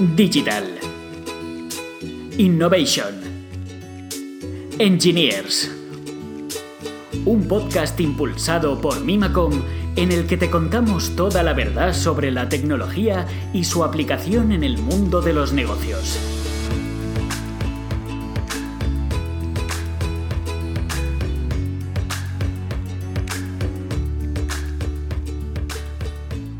Digital. Innovation. Engineers. Un podcast impulsado por Mimacom en el que te contamos toda la verdad sobre la tecnología y su aplicación en el mundo de los negocios.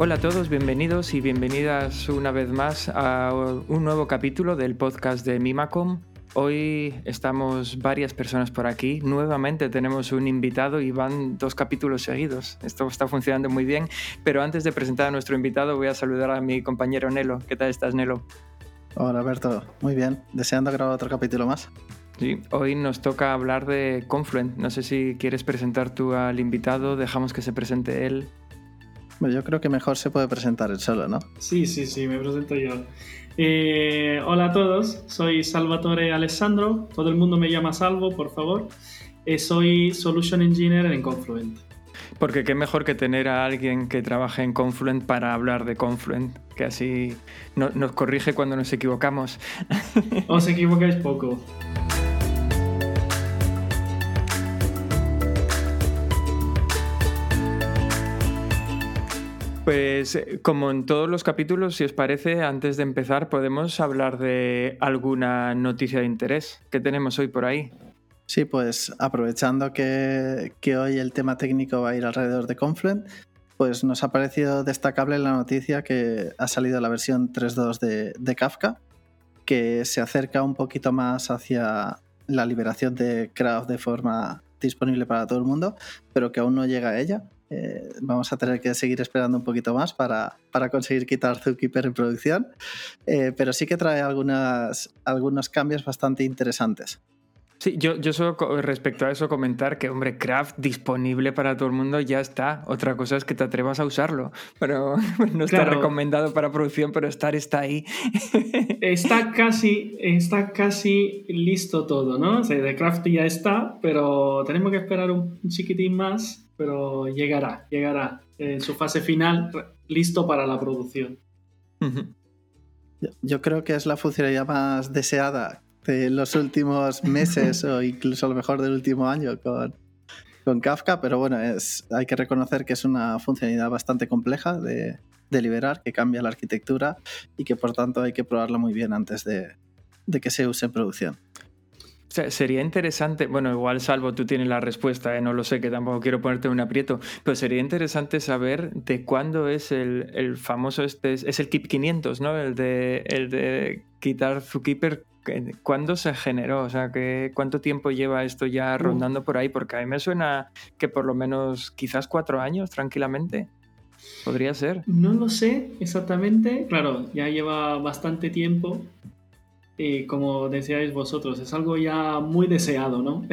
Hola a todos, bienvenidos y bienvenidas una vez más a un nuevo capítulo del podcast de Mimacom. Hoy estamos varias personas por aquí. Nuevamente tenemos un invitado y van dos capítulos seguidos. Esto está funcionando muy bien. Pero antes de presentar a nuestro invitado, voy a saludar a mi compañero Nelo. ¿Qué tal estás, Nelo? Hola, Alberto. Muy bien. Deseando grabar otro capítulo más. Sí, hoy nos toca hablar de Confluent. No sé si quieres presentar tú al invitado, dejamos que se presente él. Bueno, yo creo que mejor se puede presentar él solo, ¿no? Sí, sí, sí, me presento yo. Eh, hola a todos, soy Salvatore Alessandro, todo el mundo me llama Salvo, por favor. Eh, soy Solution Engineer en Confluent. Porque qué mejor que tener a alguien que trabaje en Confluent para hablar de Confluent, que así nos corrige cuando nos equivocamos. Os equivocáis poco. Pues eh, como en todos los capítulos, si os parece, antes de empezar podemos hablar de alguna noticia de interés que tenemos hoy por ahí. Sí, pues aprovechando que, hoy el tema técnico va a ir alrededor de Confluent, pues nos ha parecido destacable la noticia que ha salido la versión 3.2 de, de Kafka, que se acerca un poquito más hacia la liberación de Craft de forma disponible para todo el mundo, pero que aún no llega a ella. Eh, vamos a tener que seguir esperando un poquito más para, conseguir quitar Zookeeper en producción, eh, pero sí que trae algunas, algunos cambios bastante interesantes. Sí, yo, yo solo respecto a eso comentar que, hombre, Craft disponible para todo el mundo ya está. Otra cosa es que te atrevas a usarlo, pero no está recomendado para producción, pero estar está ahí. Está casi, está casi listo todo, ¿no? O sea, de Craft ya está, pero tenemos que esperar un chiquitín más pero llegará, llegará en su fase final listo para la producción. Yo creo que es la funcionalidad más deseada de los últimos meses o incluso a lo mejor del último año con, con Kafka, pero bueno, es, hay que reconocer que es una funcionalidad bastante compleja de, de liberar, que cambia la arquitectura y que por tanto hay que probarla muy bien antes de, de que se use en producción sería interesante, bueno, igual salvo tú tienes la respuesta, ¿eh? no lo sé, que tampoco quiero ponerte un aprieto, pero sería interesante saber de cuándo es el, famoso, este, es, el KIP 500, ¿no? El de, el de quitar Zookeeper, ¿cuándo se generó? O sea, que, ¿cuánto tiempo lleva esto ya rondando por ahí? Porque a mí me suena que por lo menos quizás cuatro años, tranquilamente. Podría ser. No lo sé exactamente. Claro, ya lleva bastante tiempo y como decíais vosotros, es algo ya muy deseado, ¿no?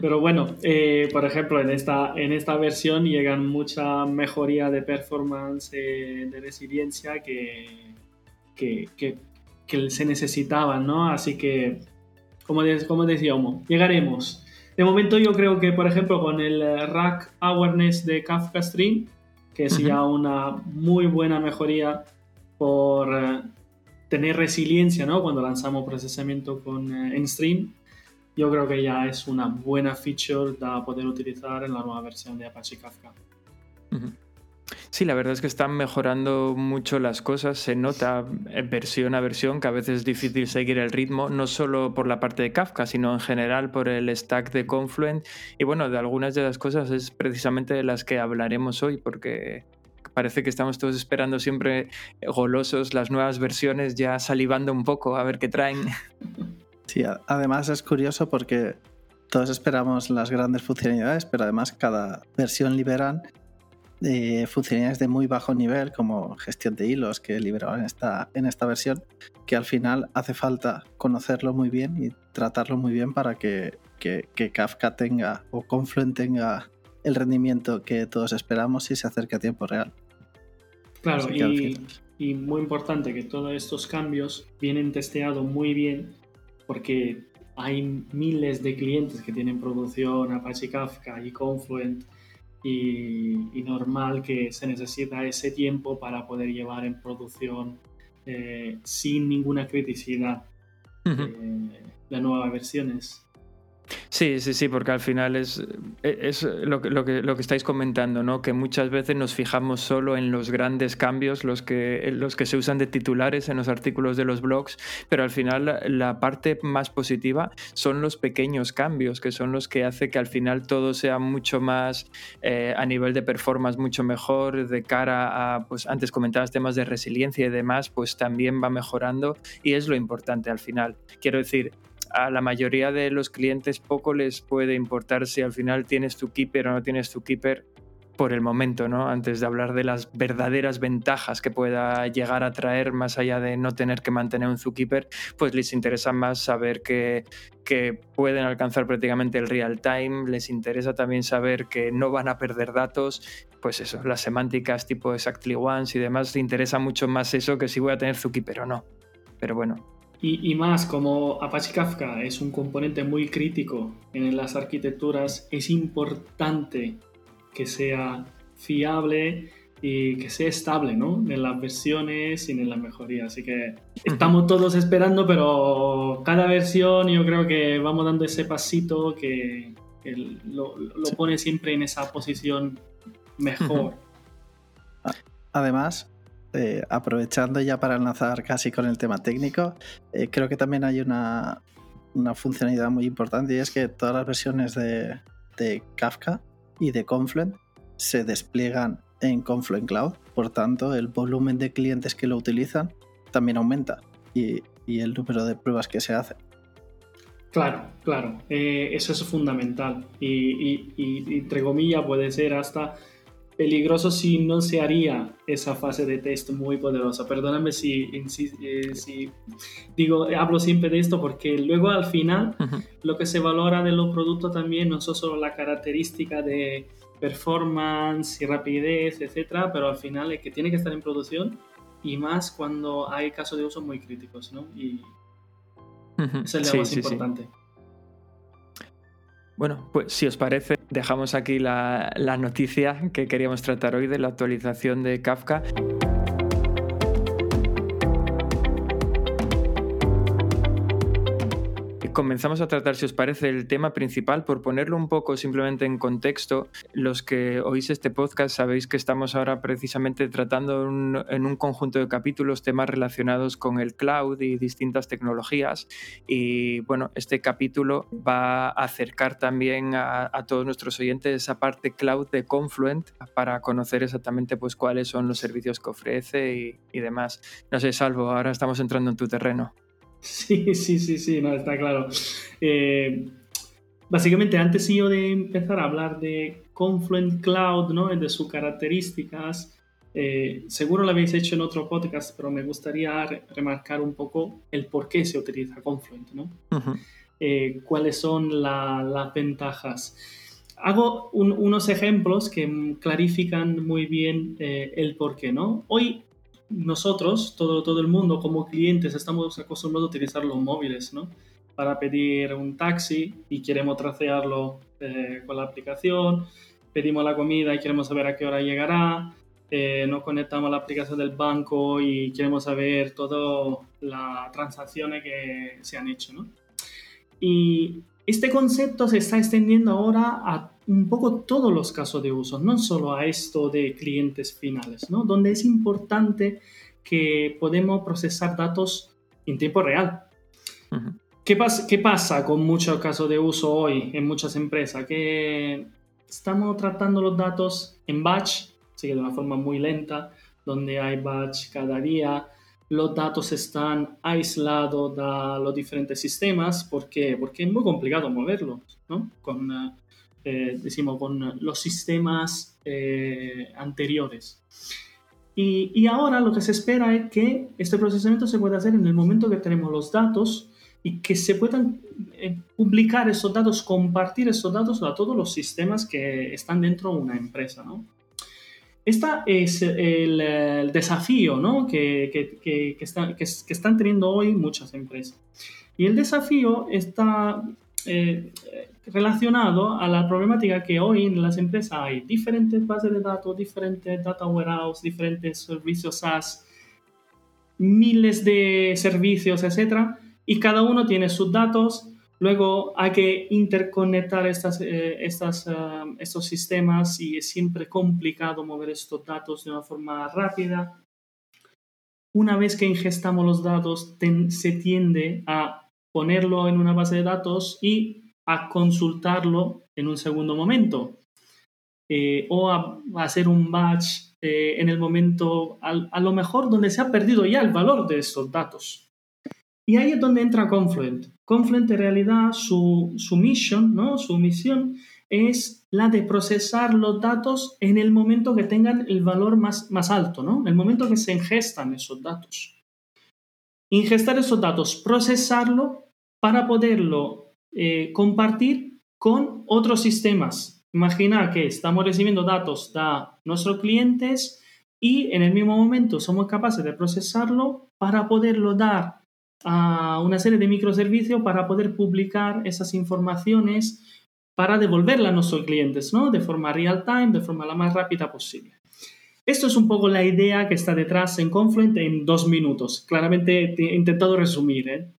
Pero bueno, eh, por ejemplo, en esta, en esta versión llegan mucha mejoría de performance, eh, de resiliencia que, que, que, se necesitaban, ¿no? Así que, como, como decíamos, llegaremos. De momento yo creo que, por ejemplo, con el Rack Awareness de Kafka Stream, que es ya una muy buena mejoría por eh, tener resiliencia, ¿no? Cuando lanzamos procesamiento con eh, stream, yo creo que ya es una buena feature para poder utilizar en la nueva versión de Apache Kafka. Sí, la verdad es que están mejorando mucho las cosas, se nota eh, versión a versión que a veces es difícil seguir el ritmo, no solo por la parte de Kafka, sino en general por el stack de Confluent. Y bueno, de algunas de las cosas es precisamente de las que hablaremos hoy, porque parece que estamos todos esperando siempre golosos las nuevas versiones, ya salivando un poco a ver qué traen. Sí, además es curioso porque todos esperamos las grandes funcionalidades, pero además cada versión liberan eh, funcionalidades de muy bajo nivel, como gestión de hilos que liberaban en esta, en esta versión, que al final hace falta conocerlo muy bien y tratarlo muy bien para que, que, que Kafka tenga o Confluent tenga el rendimiento que todos esperamos y se acerque a tiempo real. Claro, y, muy importante que todos estos cambios vienen testeados muy bien porque hay miles de clientes que tienen producción Apache Kafka y Confluent y, normal que se necesita ese tiempo para poder llevar en producción eh, sin ninguna criticidad eh, las nuevas versiones. Sí, sí, sí, porque al final es, e, es lo, que, lo, que, lo, que, estáis comentando, ¿no? Que muchas veces nos fijamos solo en los grandes cambios, los que, los que se usan de titulares en los artículos de los blogs, pero al final la, parte más positiva son los pequeños cambios, que son los que hace que al final todo sea mucho más eh, a nivel de performance, mucho mejor, de cara a, pues antes comentabas temas de resiliencia y demás, pues también va mejorando y es lo importante al final. Quiero decir, a la mayoría de los clientes poco les puede importar si al final tienes tu keeper o no tienes tu keeper por el momento, ¿no? Antes de hablar de las verdaderas ventajas que pueda llegar a traer más allá de no tener que mantener un zookeeper, pues les interesa más saber que, pueden alcanzar prácticamente el real time, les interesa también saber que no van a perder datos, pues eso, las semánticas tipo exactly once y demás, les interesa mucho más eso que si voy a tener zookeeper o no. Pero bueno, y, más, como Apache Kafka es un componente muy crítico en las arquitecturas, es importante que sea fiable y que sea estable ¿no? en las versiones y en las mejorías. Así que estamos todos esperando, pero cada versión yo creo que vamos dando ese pasito que, lo, pone siempre en esa posición mejor. Además, eh, aprovechando ya para enlazar casi con el tema técnico, eh, creo que también hay una, funcionalidad muy importante y es que todas las versiones de, Kafka y de Confluent se despliegan en Confluent Cloud, por tanto el volumen de clientes que lo utilizan también aumenta y, el número de pruebas que se hacen. Claro, claro, eh, eso es fundamental. Y, y, entre comillas puede ser hasta peligroso si no se haría esa fase de test muy poderosa. Perdóname si, eh, si, digo, hablo siempre de esto porque luego al final lo que se valora de los productos también no son solo la característica de performance y rapidez, etcétera, pero al final es que tiene que estar en producción y más cuando hay casos de uso muy críticos, ¿no? Y eso es lo más importante. Bueno, pues si os parece, dejamos aquí la, noticia que queríamos tratar hoy de la actualización de Kafka. Comenzamos a tratar, si os parece, el tema principal, por ponerlo un poco simplemente en contexto. Los que oís este podcast sabéis que estamos ahora precisamente tratando en un conjunto de capítulos temas relacionados con el cloud y distintas tecnologías. Y bueno, este capítulo va a acercar también a, todos nuestros oyentes esa parte cloud de Confluent para conocer exactamente pues cuáles son los servicios que ofrece y, y demás. No sé, Salvo, ahora estamos entrando en tu terreno. Sí, sí, sí, sí, no, está claro. Eh, básicamente, antes yo de empezar a hablar de Confluent Cloud, ¿no? De sus características, eh, seguro lo habéis hecho en otro podcast, pero me gustaría remarcar un poco el por qué se utiliza Confluent, ¿no? Eh, cuáles son las ventajas. Hago unos ejemplos que clarifican muy bien el por qué, ¿no? Hoy nosotros, todo, todo el mundo como clientes, estamos acostumbrados a utilizar los móviles, ¿no? Para pedir un taxi y queremos tracearlo eh, con la aplicación, pedimos la comida y queremos saber a qué hora llegará, eh, nos conectamos a la aplicación del banco y queremos saber todas las transacciones que se han hecho, ¿no? Y este concepto se está extendiendo ahora a un poco todos los casos de uso, no solo a esto de clientes finales, ¿no? donde es importante que podemos procesar datos en tiempo real. ¿Qué, ¿Qué, pasa con muchos casos de uso hoy en muchas empresas? Que estamos tratando los datos en batch, así que de una forma muy lenta, donde hay batch cada día, los datos están aislados de los diferentes sistemas. ¿Por qué? Porque es muy complicado moverlos, ¿no? Con, eh, eh, decimos, con los sistemas eh, anteriores. Y, y, ahora lo que se espera es que este procesamiento se pueda hacer en el momento que tenemos los datos y que se puedan publicar esos datos, compartir esos datos a todos los sistemas que están dentro de una empresa, ¿no? Este es el, desafío ¿no? que, que, que, que, están teniendo hoy muchas empresas. Y el desafío está eh, relacionado a la problemática que hoy en las empresas hay diferentes bases de datos, diferentes data warehouse, diferentes servicios SaaS, miles de servicios, etcétera, y cada uno tiene sus datos. Luego hay que interconectar estas, eh, estas, eh, estos sistemas y es siempre complicado mover estos datos de una forma rápida. Una vez que ingestamos los datos, se tiende a ponerlo en una base de datos y a consultarlo en un segundo momento eh, o a, hacer un batch eh, en el momento, a, lo mejor donde se ha perdido ya el valor de estos datos. Y ahí es donde entra Confluent. Confluent en realidad su, su mission, ¿no? su misión es la de procesar los datos en el momento que tengan el valor más, más alto, ¿no? en el momento que se ingestan esos datos. Ingestar esos datos, procesarlo para poderlo eh, compartir con otros sistemas. Imagina que estamos recibiendo datos de nuestros clientes y en el mismo momento somos capaces de procesarlo para poderlo dar a una serie de microservicios para poder publicar esas informaciones para devolverla a nuestros clientes, ¿no? De forma real time, de forma la más rápida posible. Esto es un poco la idea que está detrás en Confluent en dos minutos. Claramente he intentado resumir, ¿eh?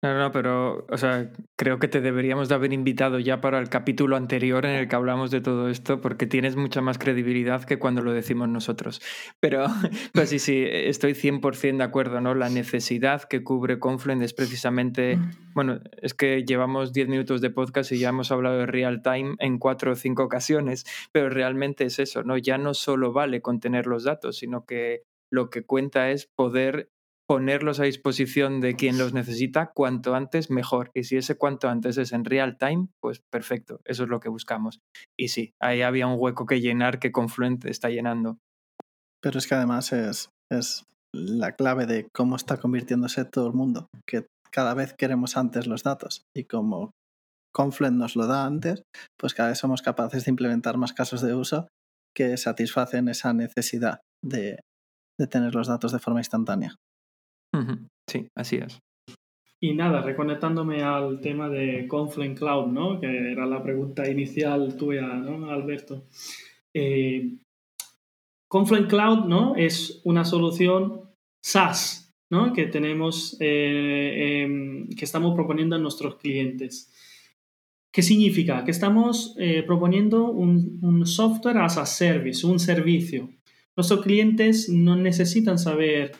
No, no, pero, o sea, creo que te deberíamos de haber invitado ya para el capítulo anterior en el que hablamos de todo esto, porque tienes mucha más credibilidad que cuando lo decimos nosotros. Pero, pues sí, sí, estoy 100% de acuerdo, ¿no? La necesidad que cubre Confluent es precisamente, bueno, es que llevamos 10 minutos de podcast y ya hemos hablado de real time en cuatro o cinco ocasiones, pero realmente es eso, ¿no? Ya no solo vale contener los datos, sino que lo que cuenta es poder ponerlos a disposición de quien los necesita cuanto antes mejor. Y si ese cuanto antes es en real time, pues perfecto, eso es lo que buscamos. Y sí, ahí había un hueco que llenar que Confluent está llenando. Pero es que además es, es la clave de cómo está convirtiéndose todo el mundo, que cada vez queremos antes los datos y como Confluent nos lo da antes, pues cada vez somos capaces de implementar más casos de uso que satisfacen esa necesidad de tener los datos de forma instantánea. Sí, así es. Y nada, reconectándome al tema de Confluent Cloud, ¿no? Que era la pregunta inicial tuya, ¿no, Alberto? Eh, Confluent Cloud, ¿no? Es una solución SaaS, ¿no? Que tenemos, eh, em, que estamos proponiendo a nuestros clientes. ¿Qué significa? Que estamos eh, proponiendo un, un, software as a service, un servicio. Nuestros clientes no necesitan saber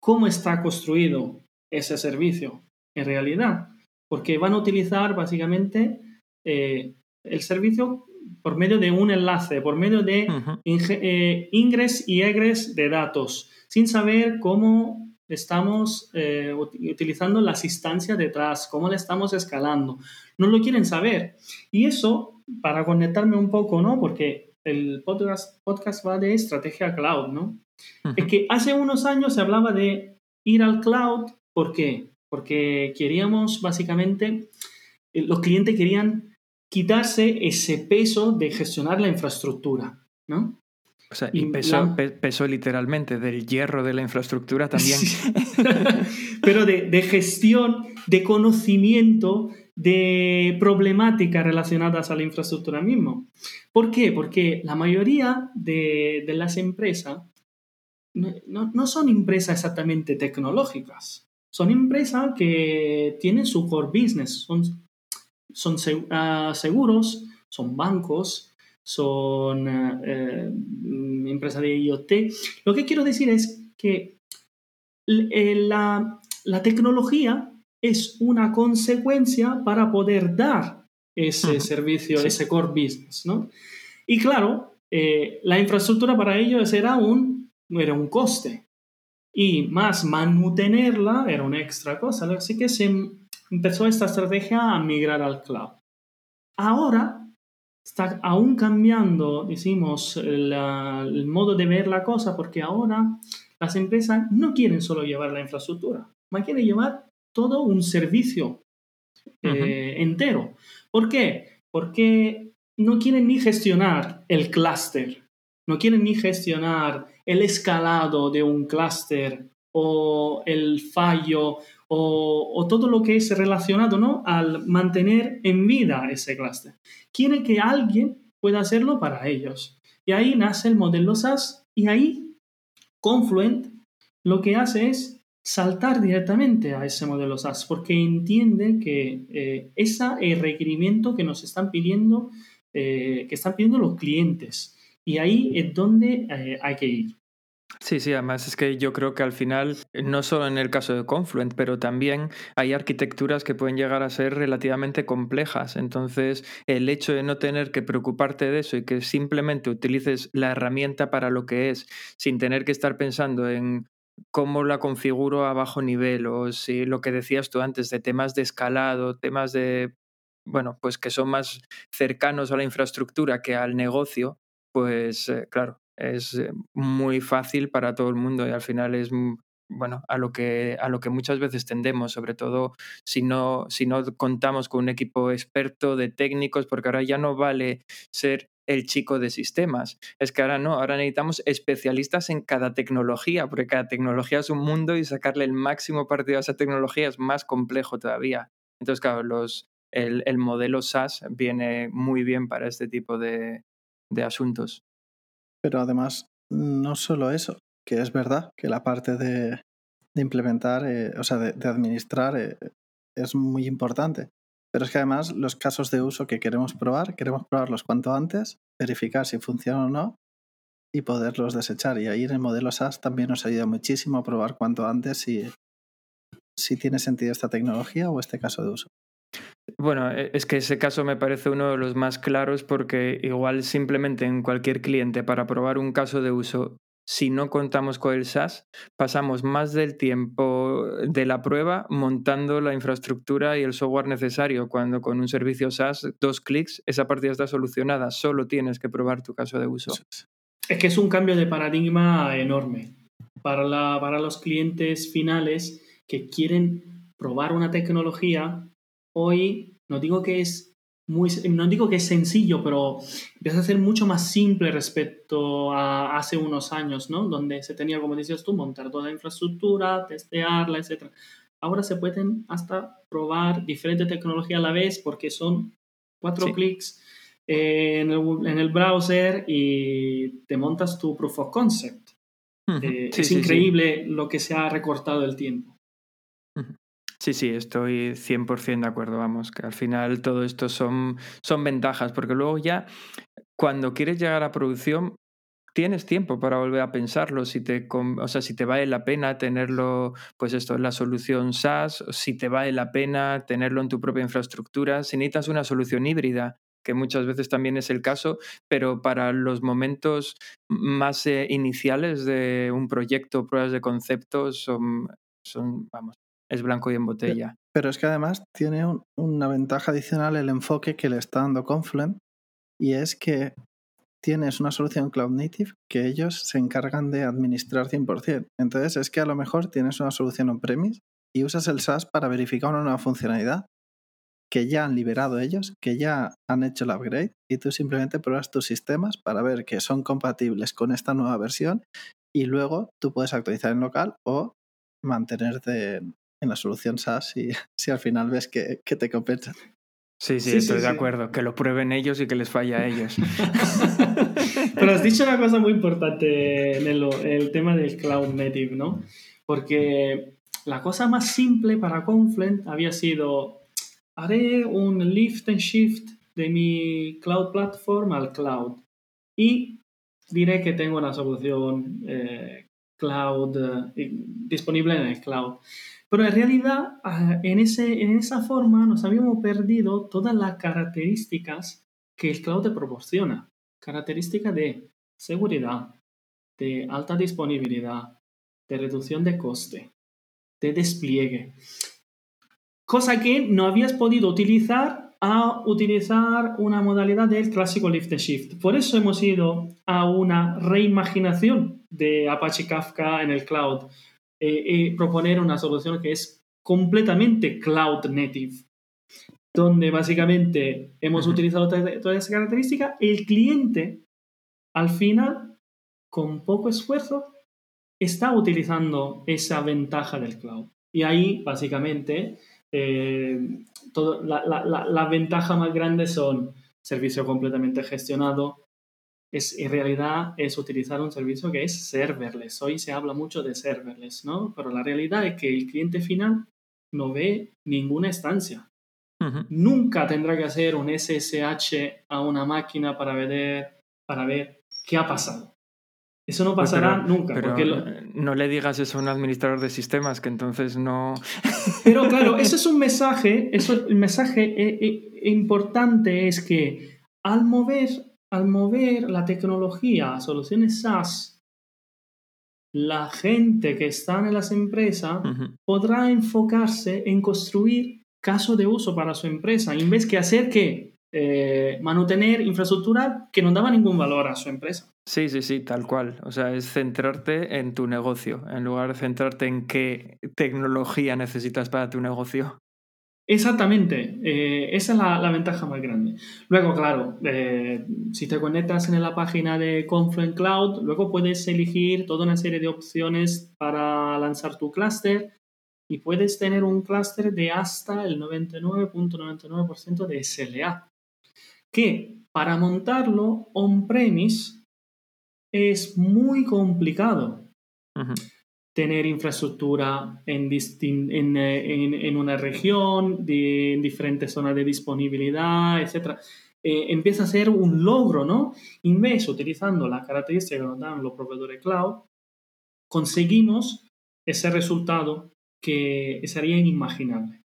cómo está construido ese servicio en realidad, porque van a utilizar básicamente eh, el servicio por medio de un enlace, por medio de eh, ingres y egres de datos, sin saber cómo estamos eh, utilizando las instancias detrás, cómo le estamos escalando. No lo quieren saber. Y eso, para conectarme un poco, ¿no? Porque el podcast, podcast va de estrategia cloud, ¿no? Es que hace unos años se hablaba de ir al cloud. ¿Por qué? Porque queríamos básicamente, eh, los clientes querían quitarse ese peso de gestionar la infraestructura, ¿no? O sea, y peso, literalmente del hierro de la infraestructura también. Pero de, de, gestión, de conocimiento, de problemáticas relacionadas a la infraestructura mismo. ¿Por qué? Porque la mayoría de, de las empresas no, no son empresas exactamente tecnológicas, son empresas que tienen su core business, son, son ah, seguros, son bancos, son eh, empresas de IoT. Lo que quiero decir es que eh, la, la, tecnología es una consecuencia para poder dar ese servicio, ese core business, ¿no? Y claro, eh, la infraestructura para ello será un era un coste. Y más mantenerla era una extra cosa. Así que se empezó esta estrategia a migrar al cloud. Ahora está aún cambiando, decimos, el modo de ver la cosa, porque ahora las empresas no quieren solo llevar la infraestructura, más quieren llevar todo un servicio eh, entero. ¿Por qué? Porque no quieren ni gestionar el clúster, no quieren ni gestionar el escalado de un clúster o el fallo o, todo lo que es relacionado ¿no? al mantener en vida ese clúster. Quiere que alguien pueda hacerlo para ellos. Y ahí nace el modelo SAS y ahí Confluent lo que hace es saltar directamente a ese modelo SAS porque entiende que eh, ese es el requerimiento que nos están pidiendo, eh, que están pidiendo los clientes. Y ahí es donde eh, hay que ir. Sí, sí, además es que yo creo que al final, no solo en el caso de Confluent, pero también hay arquitecturas que pueden llegar a ser relativamente complejas. Entonces, el hecho de no tener que preocuparte de eso y que simplemente utilices la herramienta para lo que es, sin tener que estar pensando en cómo la configuro a bajo nivel o si lo que decías tú antes de temas de escalado, temas de, bueno, pues que son más cercanos a la infraestructura que al negocio, pues eh, claro, es eh, muy fácil para todo el mundo y al final es mm, bueno, a lo que a lo que muchas veces tendemos, sobre todo si no si no contamos con un equipo experto de técnicos, porque ahora ya no vale ser el chico de sistemas. Es que ahora no, ahora necesitamos especialistas en cada tecnología, porque cada tecnología es un mundo y sacarle el máximo partido a esa tecnología es más complejo todavía. Entonces, claro, los, el, el modelo SaaS viene muy bien para este tipo de, de asuntos. Pero además, no solo eso, que es verdad que la parte de, de implementar, eh, o sea, de, administrar eh, es muy importante. Pero es que además los casos de uso que queremos probar, queremos probarlos cuanto antes, verificar si funcionan o no y poderlos desechar. Y ahí en el modelo SaaS también nos ayuda muchísimo a probar cuanto antes si, si tiene sentido esta tecnología o este caso de uso. Bueno, e, es que ese caso me parece uno de los más claros porque igual simplemente en cualquier cliente para probar un caso de uso, si no contamos con el SaaS, pasamos más del tiempo de la prueba montando la infraestructura y el software necesario, cuando con un servicio SaaS, dos clics, esa partida está solucionada, solo tienes que probar tu caso de uso. Es que es un cambio de paradigma enorme para, la, para los clientes finales que quieren probar una tecnología hoy no digo que es muy, no digo que es sencillo, pero empieza a ser mucho más simple respecto a hace unos años, ¿no? Donde se tenía, como decías tú, montar toda la infraestructura, testearla, etc. Ahora se pueden hasta probar diferentes tecnologías a la vez porque son cuatro clics en, el, browser y te montas tu proof of concept. Eh, es increíble lo que se ha recortado el tiempo. Sí, sí, estoy 100% de acuerdo, vamos, que al final todo esto son, son ventajas, porque luego ya cuando quieres llegar a producción tienes tiempo para volver a pensarlo, si te, o sea, si te vale la pena tenerlo, pues esto es la solución SaaS, si te vale la pena tenerlo en tu propia infraestructura, si necesitas una solución híbrida, que muchas veces también es el caso, pero para los momentos más eh, iniciales de un proyecto, pruebas de conceptos, son, son, vamos, es blanco y en botella. Pero es que además tiene una ventaja adicional el enfoque que le está dando Confluent y es que tienes una solución cloud native que ellos se encargan de administrar 100%. Entonces es que a lo mejor tienes una solución on-premise y usas el SaaS para verificar una nueva funcionalidad que ya han liberado ellos, que ya han hecho el upgrade y tú simplemente pruebas tus sistemas para ver que son compatibles con esta nueva versión y luego tú puedes actualizar en local o mantenerte en la solución SaaS si, si al final ves que, que te compensa. Sí, sí, estoy de acuerdo. Que lo prueben ellos y que les falla a ellos. Pero has dicho una cosa muy importante en el, el, tema del cloud native, ¿no? Porque la cosa más simple para Confluent había sido, haré un lift and shift de mi cloud platform al cloud y diré que tengo una solución eh, cloud eh, disponible en el cloud. Pero en realidad, ah, en, esa forma nos habíamos perdido todas las características que el cloud te proporciona. Características de seguridad, de alta disponibilidad, de reducción de coste, de despliegue. Cosa que no habías podido utilizar a utilizar una modalidad del clásico lift and shift. Por eso hemos ido a una reimaginación de Apache Kafka en el cloud eh, eh, proponer una solución que es completamente cloud native, donde básicamente hemos utilizado toda, esa característica, el cliente al final, con poco esfuerzo, está utilizando esa ventaja del cloud. Y ahí, básicamente, eh, todo, la, la, la, ventaja más grande son servicio completamente gestionado. Es, en realidad es utilizar un servicio que es serverless. Hoy se habla mucho de serverless, ¿no? Pero la realidad es que el cliente final no ve ninguna estancia. Nunca tendrá que hacer un SSH a una máquina para ver, para ver qué ha pasado. Eso no pasará nunca. porque No le digas eso a un administrador de sistemas, que entonces no... Pero claro, ese es un mensaje, eso, el mensaje eh, eh, importante es que al mover, al mover la tecnología a soluciones SaaS, la gente que está en las empresas podrá enfocarse en construir caso de uso para su empresa, en vez que hacer que eh, mantener infraestructura que no daba ningún valor a su empresa. Sí, sí, sí, tal cual. O sea, es centrarte en tu negocio, en lugar de centrarte en qué tecnología necesitas para tu negocio. Exactamente, eh, esa es la, ventaja más grande. Luego, claro, eh, si te conectas en la página de Confluent Cloud, luego puedes elegir toda una serie de opciones para lanzar tu clúster y puedes tener un clúster de hasta el 99.99% de SLA, que para montarlo on-premise es muy complicado tener infraestructura en, en, una región, de, en diferentes zonas de disponibilidad, etc. Eh, empieza a ser un logro, ¿no? En vez, utilizando la característica que nos dan los proveedores cloud, conseguimos ese resultado que sería inimaginable.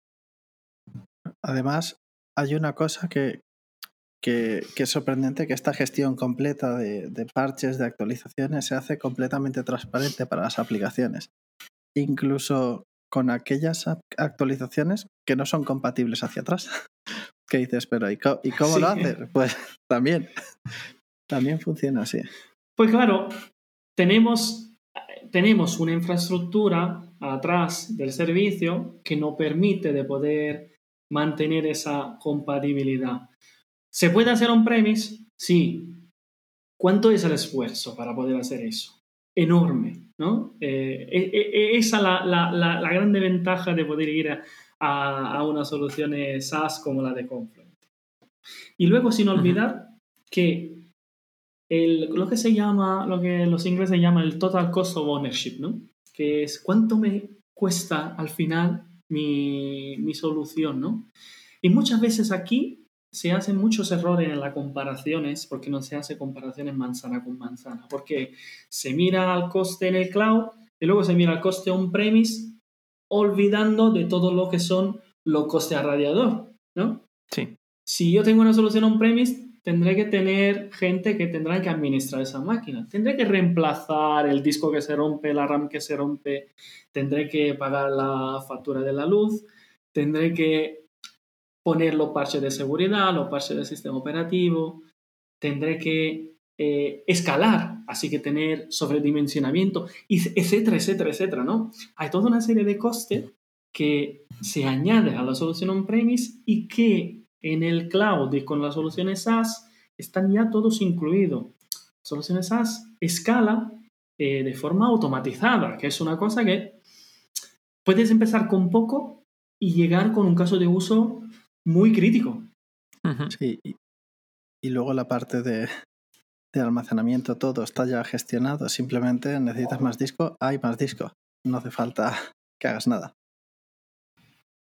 Además, hay una cosa que, que, es sorprendente que esta gestión completa de, parches, de actualizaciones, se hace completamente transparente para las aplicaciones. Incluso con aquellas actualizaciones que no son compatibles hacia atrás. ¿Qué dices? Pero ¿y, cómo lo haces? Pues también, también funciona así. Pues claro, tenemos, tenemos una infraestructura atrás del servicio que nos permite de poder mantener esa compatibilidad. ¿Se puede hacer on-premise? Sí. ¿Cuánto es el esfuerzo para poder hacer eso? Enorme, ¿no? Eh, eh, eh, esa es la, la, la, grande ventaja de poder ir a, a, una solución SaaS como la de Confluent. Y luego, sin olvidar que el, lo que se llama, lo que los ingleses llaman el total cost of ownership, ¿no? Que es cuánto me cuesta al final mi, mi solución, ¿no? Y muchas veces aquí se hacen muchos errores en las comparaciones porque no se hace comparaciones manzana con manzana, porque se mira al coste en el cloud y luego se mira al coste on-premise olvidando de todo lo que son los costes a radiador, ¿no? Sí. Si yo tengo una solución on-premise, tendré que tener gente que tendrá que administrar esa máquina. Tendré que reemplazar el disco que se rompe, la RAM que se rompe, tendré que pagar la factura de la luz, tendré que poner los parches de seguridad, los parches del sistema operativo, tendré que eh, escalar, así que tener sobredimensionamiento, etcétera, etcétera, etcétera, ¿no? Hay toda una serie de costes que se añade a la solución on-premise y que en el cloud y con las soluciones SaaS están ya todos incluidos. Soluciones SaaS escala eh, de forma automatizada, que es una cosa que puedes empezar con poco y llegar con un caso de uso muy crítico. Sí, y, luego la parte de, de, almacenamiento, todo está ya gestionado. Simplemente necesitas más disco, hay más disco. No hace falta que hagas nada.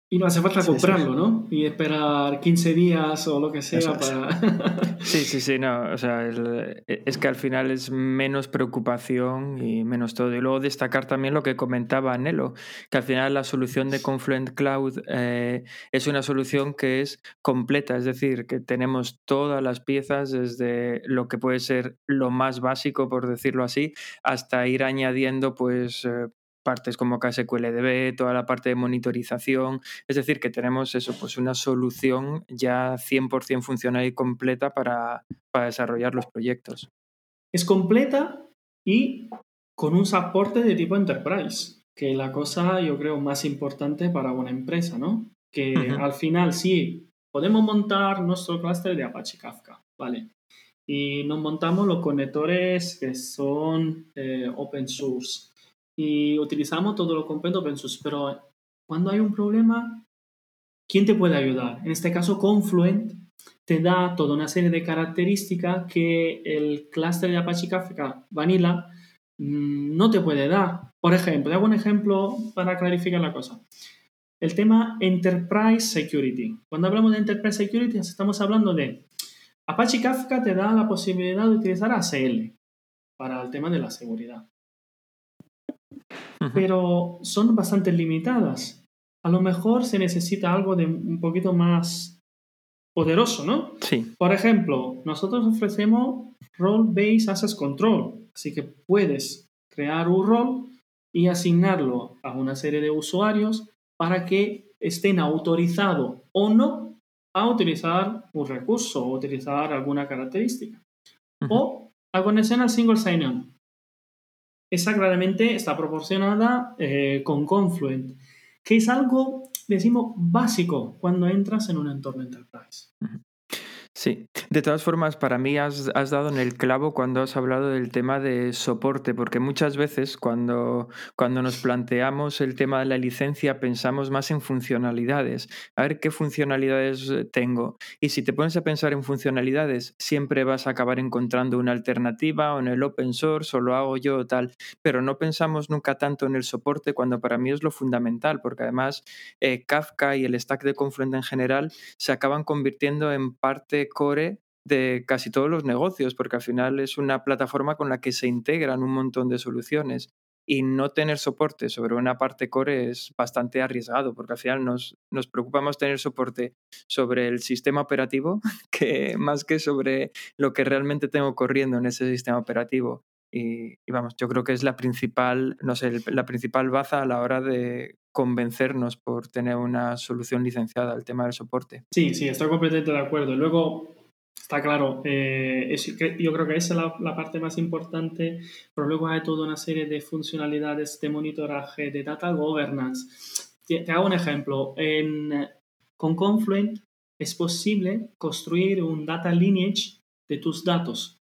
Y no hace falta comprarlo, ¿no? Y esperar 15 días o lo que sea para... sí, sí, sí, no. O sea, e, es que al final es menos preocupación y menos todo. Y luego destacar también lo que comentaba Nelo, que al final la solución de Confluent Cloud eh, es una solución que es completa, es decir, que tenemos todas las piezas desde lo que puede ser lo más básico, por decirlo así, hasta ir añadiendo pues eh, partes como KSQLDB, toda la parte de monitorización. Es decir, que tenemos eso, pues una solución ya 100% funcional y completa para, para desarrollar los proyectos. Es completa y con un soporte de tipo enterprise, que es la cosa yo creo más importante para una empresa, ¿no? Que al final sí, podemos montar nuestro clúster de Apache Kafka, ¿vale? Y nos montamos los conectores que son eh, open source y utilizamos todo lo completo source, pero cuando hay un problema, ¿quién te puede ayudar? En este caso, Confluent te da toda una serie de características que el clúster de Apache Kafka Vanilla mm, no te puede dar. Por ejemplo, hago un ejemplo para clarificar la cosa. El tema Enterprise Security. Cuando hablamos de Enterprise Security, estamos hablando de Apache Kafka te da la posibilidad de utilizar ACL para el tema de la seguridad. Pero son bastante limitadas. A lo mejor se necesita algo de un poquito más poderoso, ¿no? Sí. Por ejemplo, nosotros ofrecemos Role-Based Access Control. Así que puedes crear un rol y asignarlo a una serie de usuarios para que estén autorizados o no a utilizar un recurso o utilizar alguna característica. O la conexión al single sign-on. Esa claramente está proporcionada eh, con Confluent, que es algo, decimos, básico cuando entras en un entorno enterprise. Sí, de todas formas, para mí has, dado en el clavo cuando has hablado del tema de soporte, porque muchas veces cuando, cuando nos planteamos el tema de la licencia pensamos más en funcionalidades, a ver qué funcionalidades tengo. Y si te pones a pensar en funcionalidades, siempre vas a acabar encontrando una alternativa o en el open source o lo hago yo o tal, pero no pensamos nunca tanto en el soporte cuando para mí es lo fundamental, porque además eh, Kafka y el stack de Confluent en general se acaban convirtiendo en parte core de casi todos los negocios, porque al final es una plataforma con la que se integran un montón de soluciones. Y no tener soporte sobre una parte core es bastante arriesgado, porque al final nos, nos preocupa más tener soporte sobre el sistema operativo que más que sobre lo que realmente tengo corriendo en ese sistema operativo. Y, vamos, yo creo que es la principal, no sé, la principal baza a la hora de convencernos por tener una solución licenciada al tema del soporte. Sí, sí, estoy completamente de acuerdo. Luego, está claro, eh, yo creo que esa es la, parte más importante, pero luego hay toda una serie de funcionalidades de monitoraje, de data governance. Te, hago un ejemplo. En, con Confluent es posible construir un data lineage de tus datos.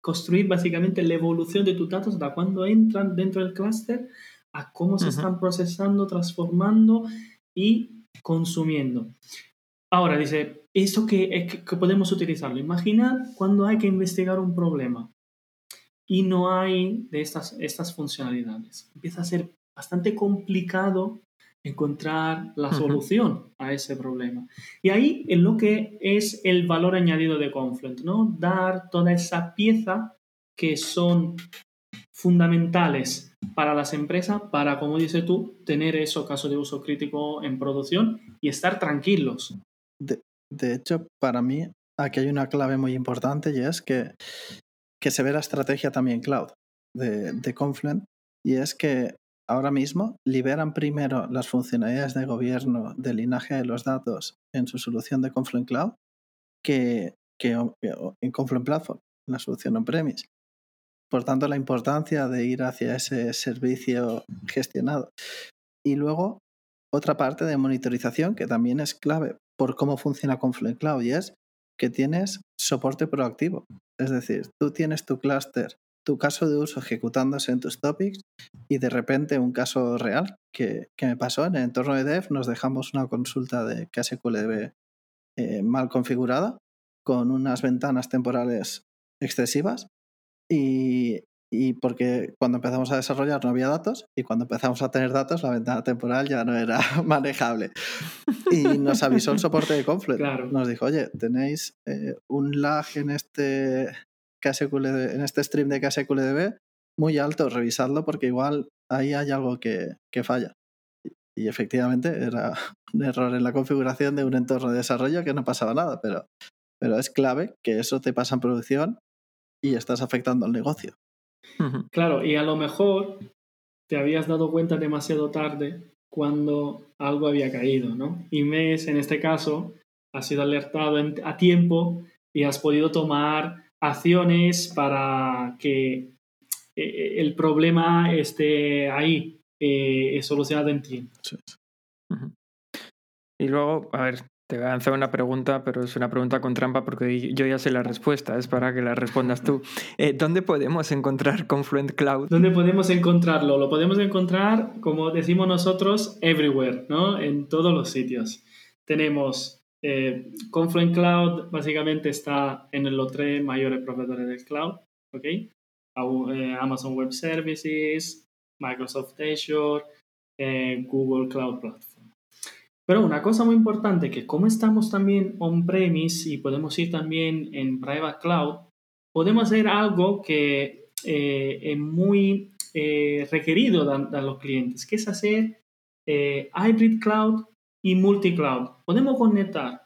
Construir básicamente la evolución de tus datos de cuando entran dentro del clúster a cómo se están procesando, transformando y consumiendo. Ahora dice, ¿eso que, que podemos utilizarlo? Imagina cuando hay que investigar un problema y no hay de estas, estas funcionalidades. Empieza a ser bastante complicado encontrar la solución a ese problema. Y ahí en lo que es el valor añadido de Confluent, ¿no? Dar toda esa pieza que son fundamentales para las empresas para, como dices tú, tener esos casos de uso crítico en producción y estar tranquilos. De, hecho, para mí, aquí hay una clave muy importante y es que, que se ve la estrategia también cloud de, de Confluent y es que ahora mismo liberan primero las funcionalidades de gobierno de linaje de los datos en su solución de Confluent Cloud que, que en Confluent Platform, la solución on-premise. Por tanto, la importancia de ir hacia ese servicio gestionado. Y luego, otra parte de monitorización que también es clave por cómo funciona Confluent Cloud y es que tienes soporte proactivo. Es decir, tú tienes tu clúster, tu caso de uso ejecutándose en tus topics y de repente un caso real que, me pasó en el entorno de dev, nos dejamos una consulta de KSQLDB eh, mal configurada con unas ventanas temporales excesivas y, porque cuando empezamos a desarrollar no había datos y cuando empezamos a tener datos la ventana temporal ya no era manejable. Y nos avisó el soporte de Confluent. Nos dijo, oye, tenéis eh, un lag en este, en este stream de KSQLDB muy alto, revisadlo porque igual ahí hay algo que, que falla. Y efectivamente era un error en la configuración de un entorno de desarrollo que no pasaba nada, pero, pero es clave que eso te pasa en producción y estás afectando al negocio. Claro, y a lo mejor te habías dado cuenta demasiado tarde cuando algo había caído, ¿no? Y mes, en este caso, ha sido alertado a tiempo y has podido tomar acciones para que eh, eh, el problema esté ahí, eh, solucionado en ti. Y luego, a ver, Te voy a lanzar una pregunta, pero es una pregunta con trampa porque yo ya sé la respuesta, es para que la respondas tú. Eh, ¿Dónde podemos encontrar Confluent Cloud? ¿Dónde podemos encontrarlo? Lo podemos encontrar, como decimos nosotros, everywhere, ¿no? En todos los sitios. Tenemos eh, Confluent Cloud, básicamente está en los tres mayores proveedores del cloud, ¿ok? Eh, Amazon Web Services, Microsoft Azure, Google Cloud Platform. Pero una cosa muy importante que como estamos también on-premise y podemos ir también en private cloud, podemos hacer algo que eh, es muy eh, requerido de, los clientes, que es hacer eh, hybrid cloud y multi-cloud. Podemos conectar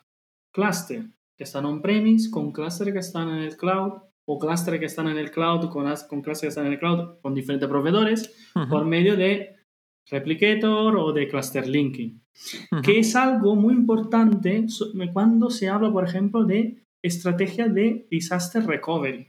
cluster que están on-premise con cluster que están en el cloud o cluster que están en el cloud con, con cluster que están en el cloud con diferentes proveedores por medio de replicator o de cluster linking que es algo muy importante cuando se habla, por ejemplo, de estrategia de disaster recovery.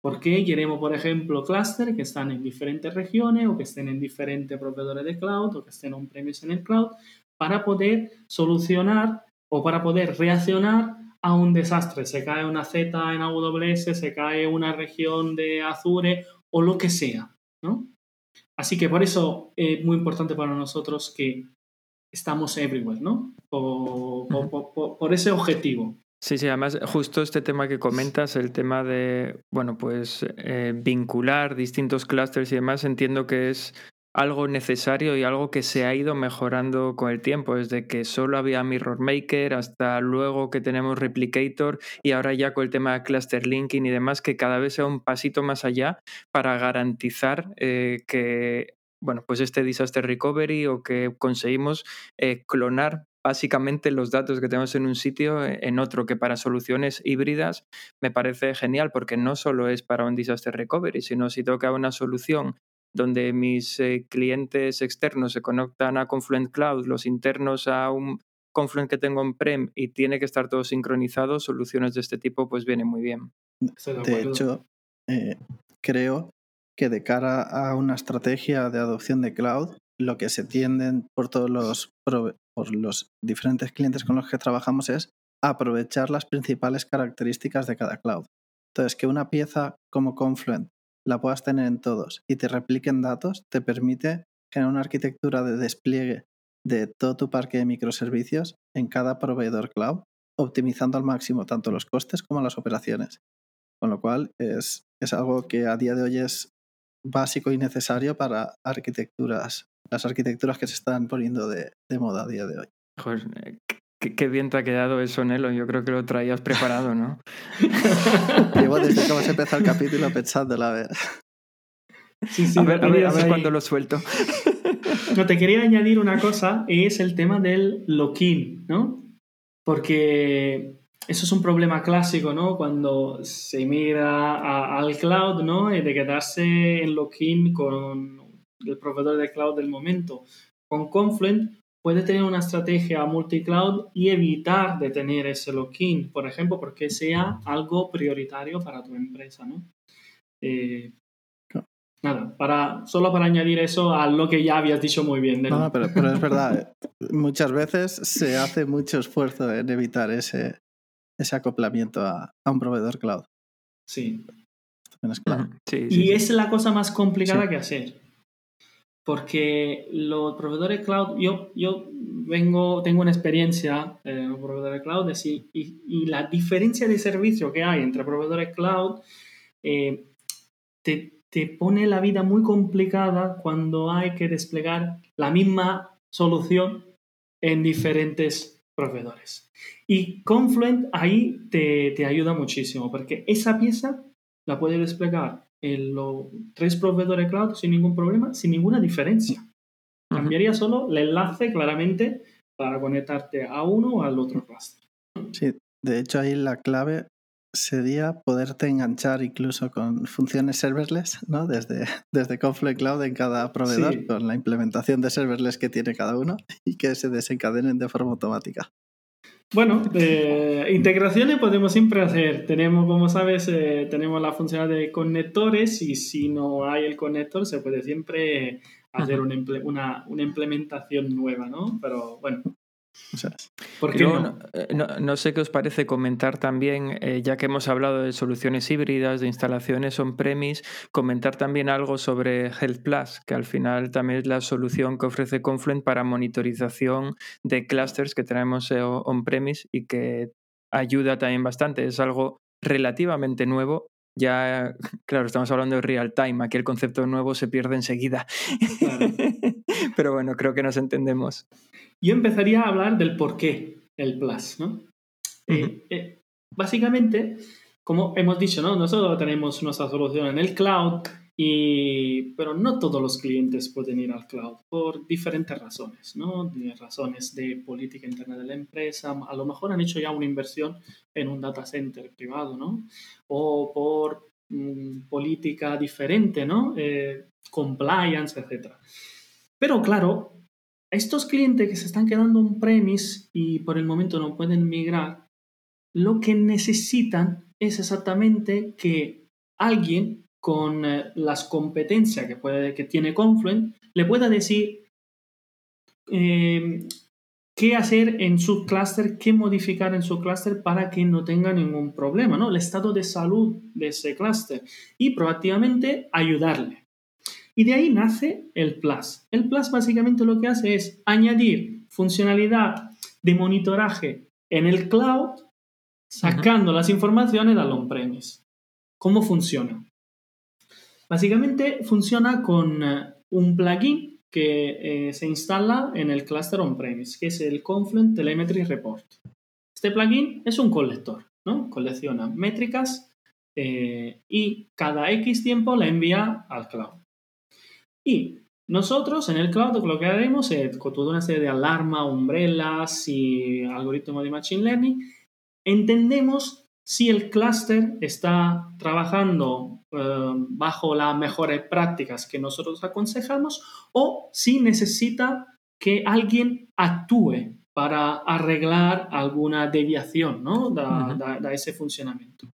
Porque queremos, por ejemplo, clusters que están en diferentes regiones o que estén en diferentes proveedores de cloud o que estén on-premise en el cloud para poder solucionar o para poder reaccionar a un desastre. Se cae una Z en AWS, se cae una región de Azure o lo que sea, ¿no? Así que por eso es muy importante para nosotros que estamos everywhere, ¿no? Por, ese objetivo. Sí, sí, además justo este tema que comentas, el tema de, bueno, pues eh, vincular distintos clusters y demás, entiendo que es algo necesario y algo que se ha ido mejorando con el tiempo, desde que solo había Mirror Maker hasta luego que tenemos Replicator y ahora ya con el tema de cluster linking y demás, que cada vez sea un pasito más allá para garantizar eh, que bueno, pues este disaster recovery o que conseguimos eh, clonar básicamente los datos que tenemos en un sitio eh, en otro, que para soluciones híbridas me parece genial porque no solo es para un disaster recovery, sino si toca una solución donde mis eh, clientes externos se conectan a Confluent Cloud, los internos a un Confluent que tengo en Prem y tiene que estar todo sincronizado, soluciones de este tipo pues vienen muy bien. De hecho, creo que de cara a una estrategia de adopción de cloud, lo que se tienden por todos los, por los diferentes clientes con los que trabajamos es aprovechar las principales características de cada cloud. Entonces, que una pieza como Confluent la puedas tener en todos y te repliquen datos, te permite generar una arquitectura de despliegue de todo tu parque de microservicios en cada proveedor cloud, optimizando al máximo tanto los costes como las operaciones. Con lo cual es, es algo que a día de hoy es básico y necesario para arquitecturas, las arquitecturas que se están poniendo de, moda a día de hoy. Joder, qué, bien te ha quedado eso, Nelo. Yo creo que lo traías preparado, ¿no? Llevo desde que hemos empezado el capítulo pensando a ver. Sí, sí, a ver, a ver, a ver cuándo lo suelto. No, te quería añadir una cosa, es el tema del lock-in, ¿no? Porque eso es un problema clásico, ¿no? Cuando se mira al cloud, ¿no? De quedarse en lock-in con el proveedor de cloud del momento. Con Confluent puede tener una estrategia multi-cloud y evitar de tener ese lock-in, por ejemplo, porque sea algo prioritario para tu empresa, ¿no? Eh, nada, para, solo para añadir eso a lo que ya habías dicho muy bien. No, pero, pero es verdad, eh, muchas veces se hace mucho esfuerzo en evitar ese, ese acoplamiento a, un proveedor cloud. Sí. y es la cosa más complicada que hacer. Porque los proveedores cloud, yo, yo vengo, tengo una experiencia en un proveedor cloud y, y, la diferencia de servicio que hay entre proveedores cloud eh, te, te pone la vida muy complicada cuando hay que desplegar la misma solución en diferentes proveedores. Y Confluent ahí te, ayuda muchísimo porque esa pieza la puedes desplegar en los tres proveedores cloud sin ningún problema, sin ninguna diferencia. Cambiaría solo el enlace claramente para conectarte a uno o al otro cluster. Sí, de hecho ahí la clave sería poderte enganchar incluso con funciones serverless, ¿no? Desde, desde Confluent Cloud en cada proveedor, con la implementación de serverless que tiene cada uno y que se desencadenen de forma automática. Bueno, eh, integraciones podemos siempre hacer. Tenemos, como sabes, eh, tenemos la función de conectores y si no hay el conector se puede siempre hacer una, una, implementación nueva, ¿no? Pero bueno, eh, no? sé qué os parece comentar también, eh, ya que hemos hablado de soluciones híbridas, de instalaciones on-premise, comentar también algo sobre Health Plus, que al final también es la solución que ofrece Confluent para monitorización de clusters que tenemos eh, on-premise y que ayuda también bastante. Es algo relativamente nuevo ya, claro, estamos hablando de real time, aquí el concepto nuevo se pierde enseguida. Pero bueno, creo que nos entendemos. Yo empezaría a hablar del por qué el Plus, ¿no? Eh, eh, básicamente, como hemos dicho, ¿no? Nosotros tenemos nuestra solución en el cloud, y, pero no todos los clientes pueden ir al cloud por diferentes razones, ¿no? razones de política interna de la empresa, a lo mejor han hecho ya una inversión en un data center privado, ¿no? O por mm, política diferente, ¿no? Eh, compliance, etc. Pero claro, estos clientes que se están quedando en premise y por el momento no pueden migrar, lo que necesitan es exactamente que alguien con eh, las competencias que, tiene Confluent, le pueda decir eh, qué hacer en su clúster, qué modificar en su clúster para que no tenga ningún problema, ¿no? El estado de salud de ese clúster y proactivamente ayudarle. Y de ahí nace el Plus. El Plus básicamente lo que hace es añadir funcionalidad de monitoraje en el cloud, sacando las informaciones al on-premise. ¿Cómo funciona? Básicamente funciona con eh, un plugin que eh, se instala en el cluster on-premise, que es el Confluent Telemetry Report. Este plugin es un colector, ¿no? Colecciona métricas eh, y cada X tiempo la envía al cloud. Y nosotros en el cloud lo que haremos es con toda una serie de alarma, umbrellas y algoritmos de machine learning, entendemos si el clúster está trabajando eh, bajo las mejores prácticas que nosotros aconsejamos o si necesita que alguien actúe para arreglar alguna deviación ¿no? de, ese funcionamiento.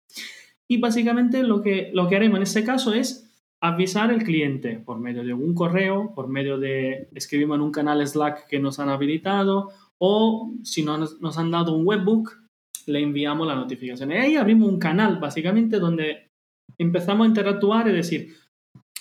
Y básicamente lo que, lo que haremos en este caso es avisar al cliente por medio de un correo, por medio de escribimos en un canal Slack que nos han habilitado o si no nos han dado un webbook, le enviamos la notificación. Y ahí abrimos un canal, básicamente, donde empezamos a interactuar y decir,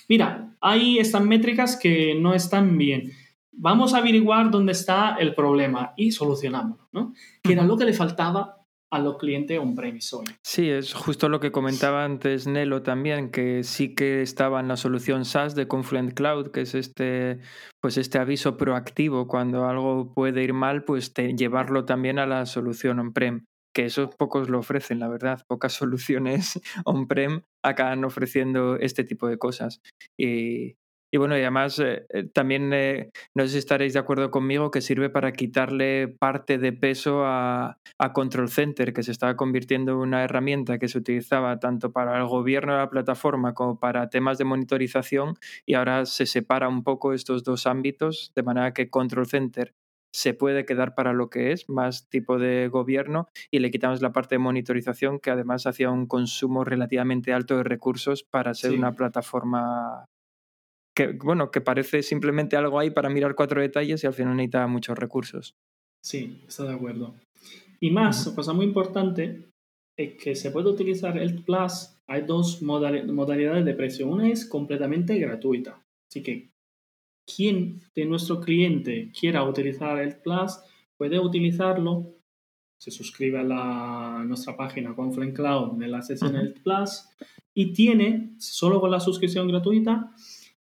mira, hay estas métricas que no están bien. Vamos a averiguar dónde está el problema y solucionámoslo, ¿no? Que era lo que le faltaba a los clientes on-premise. Sí, es justo lo que comentaba antes Nelo también, que sí que estaba en la solución SaaS de Confluent Cloud, que es este, pues este aviso proactivo cuando algo puede ir mal, pues llevarlo también a la solución on-prem que esos pocos lo ofrecen, la verdad. Pocas soluciones on-prem acaban ofreciendo este tipo de cosas. Y, bueno, y además eh, eh, también eh, no sé si estaréis de acuerdo conmigo que sirve para quitarle parte de peso a, a, Control Center, que se estaba convirtiendo en una herramienta que se utilizaba tanto para el gobierno de la plataforma como para temas de monitorización y ahora se separa un poco estos dos ámbitos de manera que Control Center se puede quedar para lo que es, más tipo de gobierno, y le quitamos la parte de monitorización, que además hacía un consumo relativamente alto de recursos para ser una plataforma que, bueno, que parece simplemente algo ahí para mirar cuatro detalles y al final necesita muchos recursos. Sí, estoy de acuerdo. Y más, cosa muy importante, es que se puede utilizar el Plus. Hay dos modalidades de precio. Una es completamente gratuita. Así que quien de nuestro cliente quiera utilizar el Plus puede utilizarlo. Se suscribe a, nuestra página Confluent Cloud en la sesión del Plus y tiene, solo con la suscripción gratuita,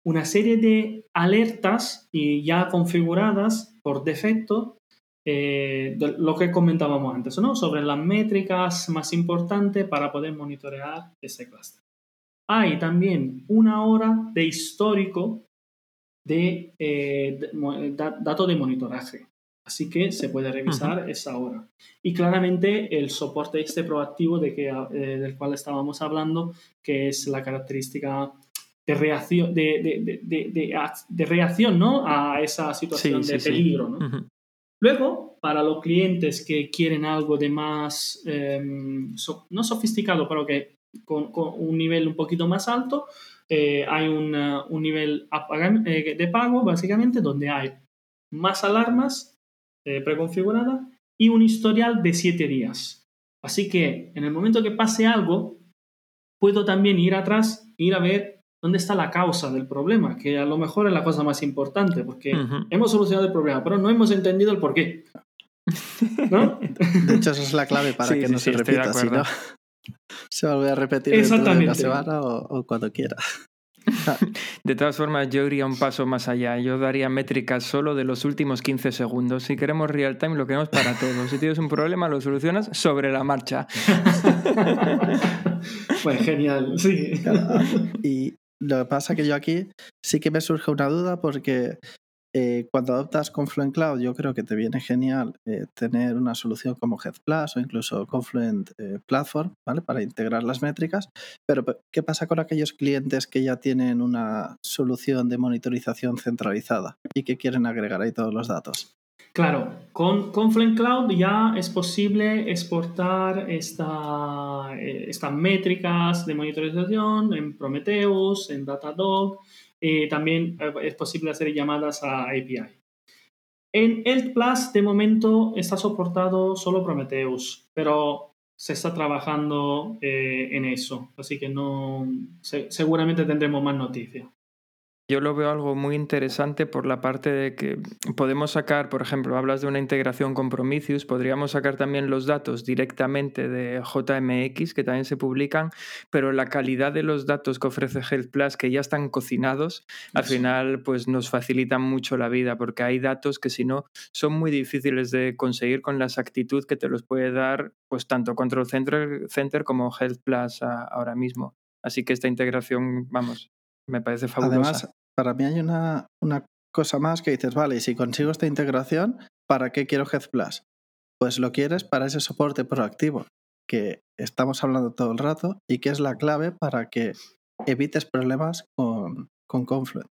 una serie de alertas y ya configuradas por defecto eh, de lo que comentábamos antes, ¿no? sobre las métricas más importantes para poder monitorear ese cluster. Hay también una hora de histórico de, eh, datos de monitoraje. Así que se puede revisar esa hora. Y claramente el soporte este proactivo de que, eh, del cual estábamos hablando, que es la característica de reacción, de, de, reacción ¿no? a esa situación de peligro. ¿no? Luego, para los clientes que quieren algo de más, em, no sofisticado, pero que con, con, un nivel un poquito más alto, eh, hay un nivel eh, de pago, básicamente, donde hay más alarmas eh, preconfigurada y un historial de 7 días. Así que en el momento que pase algo, puedo también ir atrás, ir a ver dónde está la causa del problema, que a lo mejor es la cosa más importante, porque hemos solucionado el problema, pero no hemos entendido el por qué. ¿No? De hecho, esa es la clave para que no se repita, si no, se vuelve a repetir dentro de una semana o cuando quiera. De todas formas, yo iría un paso más allá. Yo daría métricas solo de los últimos 15 segundos. Si queremos real time, lo queremos para todos. Si tienes un problema, lo solucionas sobre la marcha. pues genial, sí. Y lo que pasa es que yo aquí sí que me surge una duda porque eh, cuando adoptas Confluent Cloud, yo creo que te viene genial eh, tener una solución como Head Plus o incluso Confluent eh, Platform, ¿vale? Para integrar las métricas. Pero, ¿qué pasa con aquellos clientes que ya tienen una solución de monitorización centralizada y que quieren agregar ahí todos los datos? Claro, con Confluent Cloud ya es posible exportar esta, estas métricas de monitorización en Prometheus, en Datadog eh, también eh, es posible hacer llamadas a API. En el Plus, de momento, está soportado solo Prometheus, pero se está trabajando eh, en eso, así que no seguramente tendremos más noticias. Yo lo veo algo muy interesante por la parte de que podemos sacar, por ejemplo, hablas de una integración con Prometheus, podríamos sacar también los datos directamente de JMX, que también se publican, pero la calidad de los datos que ofrece Health Plus, que ya están cocinados, al final pues nos facilitan mucho la vida, porque hay datos que si no son muy difíciles de conseguir con la exactitud que te los puede dar pues tanto Control Center, Center como Health Plus ahora mismo. Así que esta integración, vamos, me parece fabulosa. Además, para mí hay una, una cosa más que dices, vale, si consigo esta integración, ¿para qué quiero Plus? Pues lo quieres para ese soporte proactivo que estamos hablando todo el rato y que es la clave para que evites problemas con, con Confluent.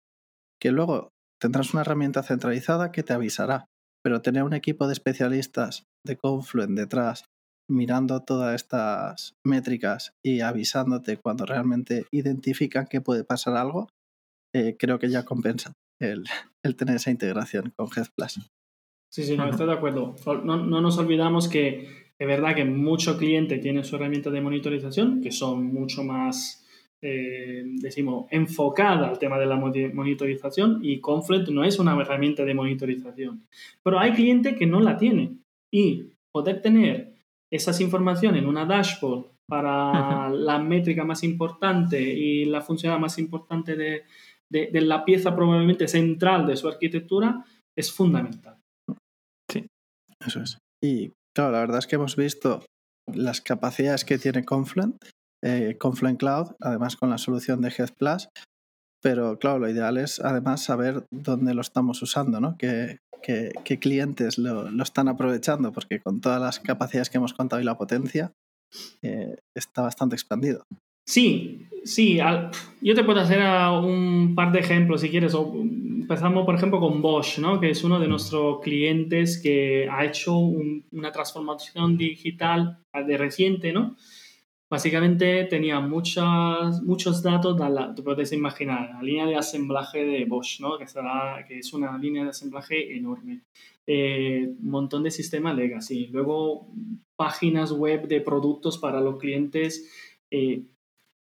Que luego tendrás una herramienta centralizada que te avisará, pero tener un equipo de especialistas de Confluent detrás mirando todas estas métricas y avisándote cuando realmente identifican que puede pasar algo, eh, creo que ya compensa el, tener esa integración con Health Plus. Sí, sí, no, estoy de acuerdo. No, nos olvidamos que es verdad que mucho cliente tiene su herramienta de monitorización, que son mucho más, eh, decimos, enfocada al tema de la monitorización y Confluent no es una herramienta de monitorización. Pero hay cliente que no la tiene y poder tener esas informaciones en una dashboard para la métrica más importante y la función más importante de, de, la pieza probablemente central de su arquitectura es fundamental. Sí, eso es. Y claro, la verdad es que hemos visto las capacidades que tiene Confluent, eh, Confluent Cloud, además con la solución de Head Plus, pero claro, lo ideal es además saber dónde lo estamos usando, ¿no? ¿Qué, clientes lo, están aprovechando? Porque con todas las capacidades que hemos contado y la potencia, eh, está bastante expandido. Sí, sí. yo te puedo hacer un par de ejemplos si quieres. empezamos, por ejemplo, con Bosch, ¿no? que es uno de nuestros clientes que ha hecho una transformación digital de reciente. ¿no? Básicamente tenía muchas, muchos datos, tú puedes imaginar, la línea de asemblaje de Bosch, ¿no? que, será, que es una línea de asemblaje enorme. Eh, un montón de sistemas legacy. Luego, páginas web de productos para los clientes. Eh,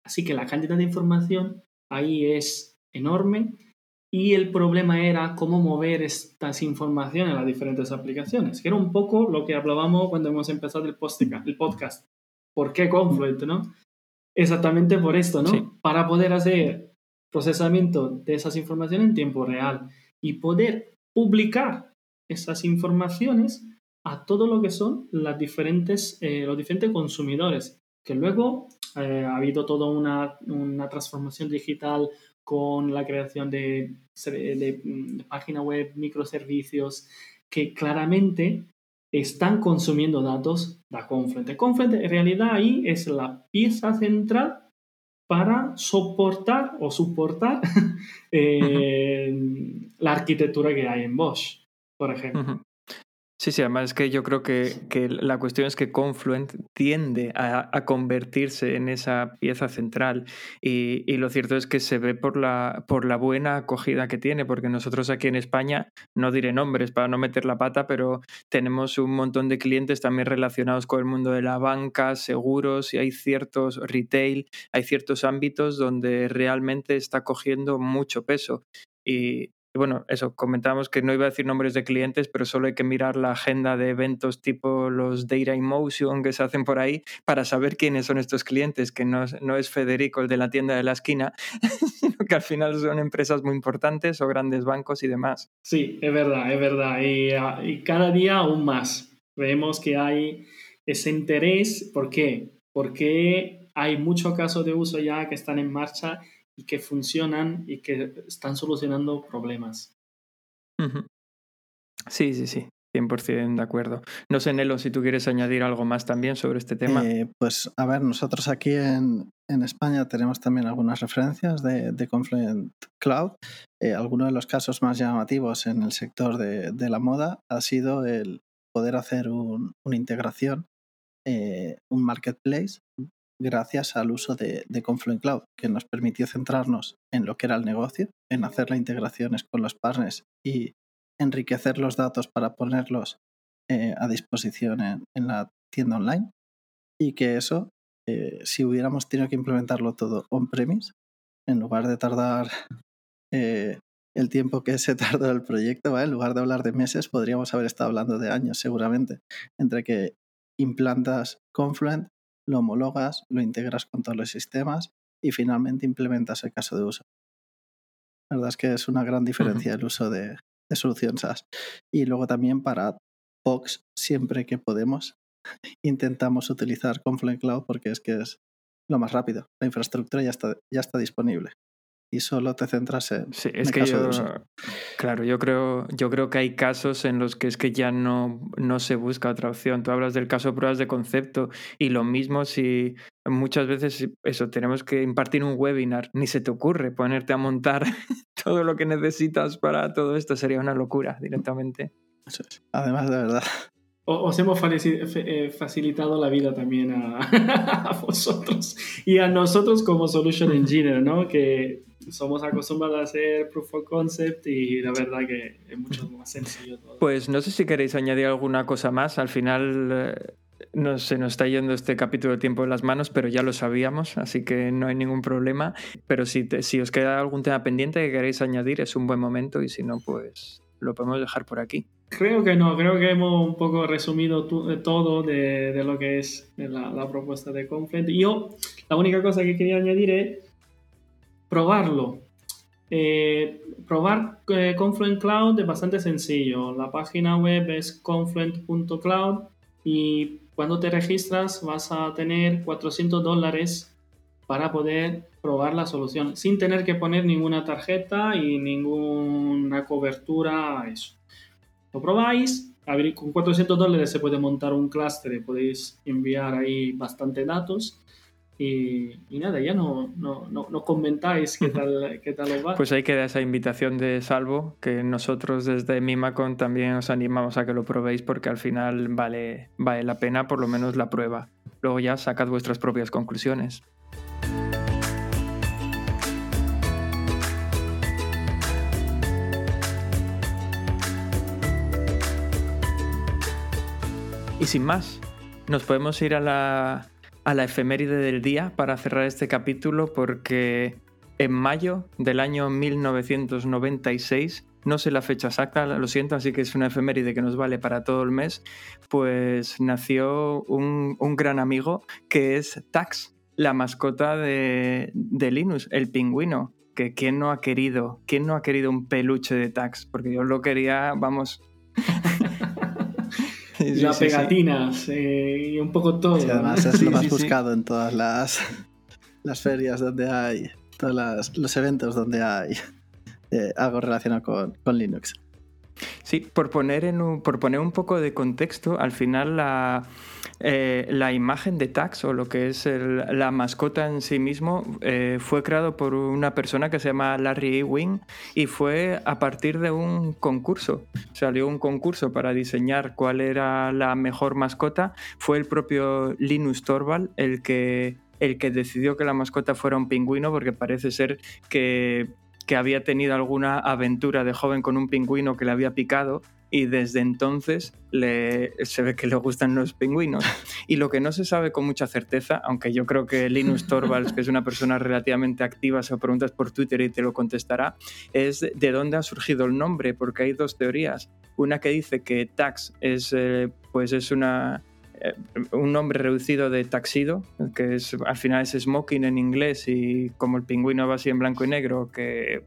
Así que la cantidad de información ahí es enorme y el problema era cómo mover estas informaciones a las diferentes aplicaciones, que era un poco lo que hablábamos cuando hemos empezado el, podcast. ¿Por qué Confluent, no? Exactamente por esto, ¿no? Para poder hacer procesamiento de esas informaciones en tiempo real y poder publicar esas informaciones a todo lo que son las diferentes, eh, los diferentes consumidores, que luego eh, ha habido toda una, una, transformación digital con la creación de, de, mm, página web, microservicios, que claramente están consumiendo datos de Confluent. Confluent en realidad ahí es la pieza central para soportar o soportar eh, la arquitectura que hay en Bosch, por ejemplo. Sí, sí, además es que yo creo que, la cuestión es que Confluent tiende a, convertirse en esa pieza central y, lo cierto es que se ve por la, por la buena acogida que tiene, porque nosotros aquí en España, no diré nombres para no meter la pata, pero tenemos un montón de clientes también relacionados con el mundo de la banca, seguros y hay ciertos retail, hay ciertos ámbitos donde realmente está cogiendo mucho peso. Y, bueno, eso, comentábamos que no iba a decir nombres de clientes, pero solo hay que mirar la agenda de eventos tipo los Data in Motion que se hacen por ahí para saber quiénes son estos clientes, que no, es Federico el de la tienda de la esquina, sino que al final son empresas muy importantes o grandes bancos y demás. Sí, es verdad, es verdad. Y, ah, y cada día aún más. Vemos que hay ese interés. ¿Por qué? Porque hay muchos casos de uso ya que están en marcha y que funcionan y que están solucionando problemas. Sí, sí, sí. 100% de acuerdo. No sé, Nelo, si tú quieres añadir algo más también sobre este tema. Eh, pues a ver, nosotros aquí en, España tenemos también algunas referencias de, Confluent Cloud. Eh, alguno de los casos más llamativos en el sector de, la moda ha sido el poder hacer una integración, eh, un marketplace gracias al uso de, Confluent Cloud, que nos permitió centrarnos en lo que era el negocio, en hacer las integraciones con los partners y enriquecer los datos para ponerlos eh, a disposición en, la tienda online. Y que eso, eh, si hubiéramos tenido que implementarlo todo on-premise, en lugar de tardar eh, el tiempo que se tardó el proyecto, en lugar de hablar de meses, podríamos haber estado hablando de años seguramente, entre que implantas Confluent, lo homologas, lo integras con todos los sistemas y finalmente implementas el caso de uso. La verdad es que es una gran diferencia el uso de, de solución SaaS. Y luego también para POX, siempre que podemos, intentamos utilizar Confluent Cloud porque es que es lo más rápido. La infraestructura ya está, ya está disponible y solo te centras en. Sí, es que yo, claro, yo creo, yo creo que hay casos en los que es que ya no, no se busca otra opción. Tú hablas del caso de pruebas de concepto y lo mismo si muchas veces eso tenemos que impartir un webinar, ni se te ocurre ponerte a montar todo lo que necesitas para todo esto, sería una locura directamente. Además, de verdad. Os hemos eh, facilitado la vida también a, a vosotros y a nosotros como Solution Engineer, ¿no? Que somos acostumbrados a hacer proof of concept y la verdad que es mucho más sencillo todo. Pues no sé si queréis añadir alguna cosa más. Al final eh, no, se nos está yendo este capítulo de tiempo en las manos, pero ya lo sabíamos, así que no hay ningún problema. Pero si, si os queda algún tema pendiente que queréis añadir, es un buen momento y si no, pues lo podemos dejar por aquí. Creo que no, creo que hemos un poco resumido todo de, de, lo que es la, la propuesta de Confluent. Yo, la única cosa que quería añadir es probarlo. Eh, probar eh, Confluent Cloud es bastante sencillo. La página web es confluent.cloud y cuando te registras vas a tener 400 dólares para poder probar la solución sin tener que poner ninguna tarjeta y ninguna cobertura a eso. Lo probáis, con 400 dólares se puede montar un clúster, podéis enviar ahí bastante datos y, nada, ya no, no, no, comentáis qué tal, qué tal os va. Pues ahí queda esa invitación de Salvo, que nosotros desde Mimacon también os animamos a que lo probéis porque al final vale, vale la pena por lo menos la prueba. Luego ya sacad vuestras propias conclusiones. Y sin más, nos podemos ir a la a la efeméride del día para cerrar este capítulo porque en mayo del año 1996, no sé la fecha exacta, lo siento, así que es una efeméride que nos vale para todo el mes, pues nació un, gran amigo que es Tax, la mascota de, de Linus, el pingüino. Que quién no ha querido, quién no ha querido un peluche de Tax, porque yo lo quería, vamos. la pegatinas eh, y un poco todo. además es lo más buscado en todas las, las ferias donde hay, todos los eventos donde hay eh, algo relacionado con, con, Linux. Sí, por poner, en un, por poner un poco de contexto, al final la, eh, la imagen de Tax o lo que es la mascota en sí mismo eh, fue creado por una persona que se llama Larry Ewing y fue a partir de un concurso. Salió un concurso para diseñar cuál era la mejor mascota. Fue el propio Linus Torvald el que, el que decidió que la mascota fuera un pingüino porque parece ser que que había tenido alguna aventura de joven con un pingüino que le había picado y desde entonces se ve que le gustan los pingüinos. Y lo que no se sabe con mucha certeza, aunque yo creo que Linus Torvalds, que es una persona relativamente activa, se lo preguntas por Twitter y te lo contestará, es de dónde ha surgido el nombre, porque hay dos teorías. Una que dice que Tax es, eh, pues es una, eh, un nombre reducido de taxido, que es, al final es smoking en inglés y como el pingüino va así en blanco y negro, que,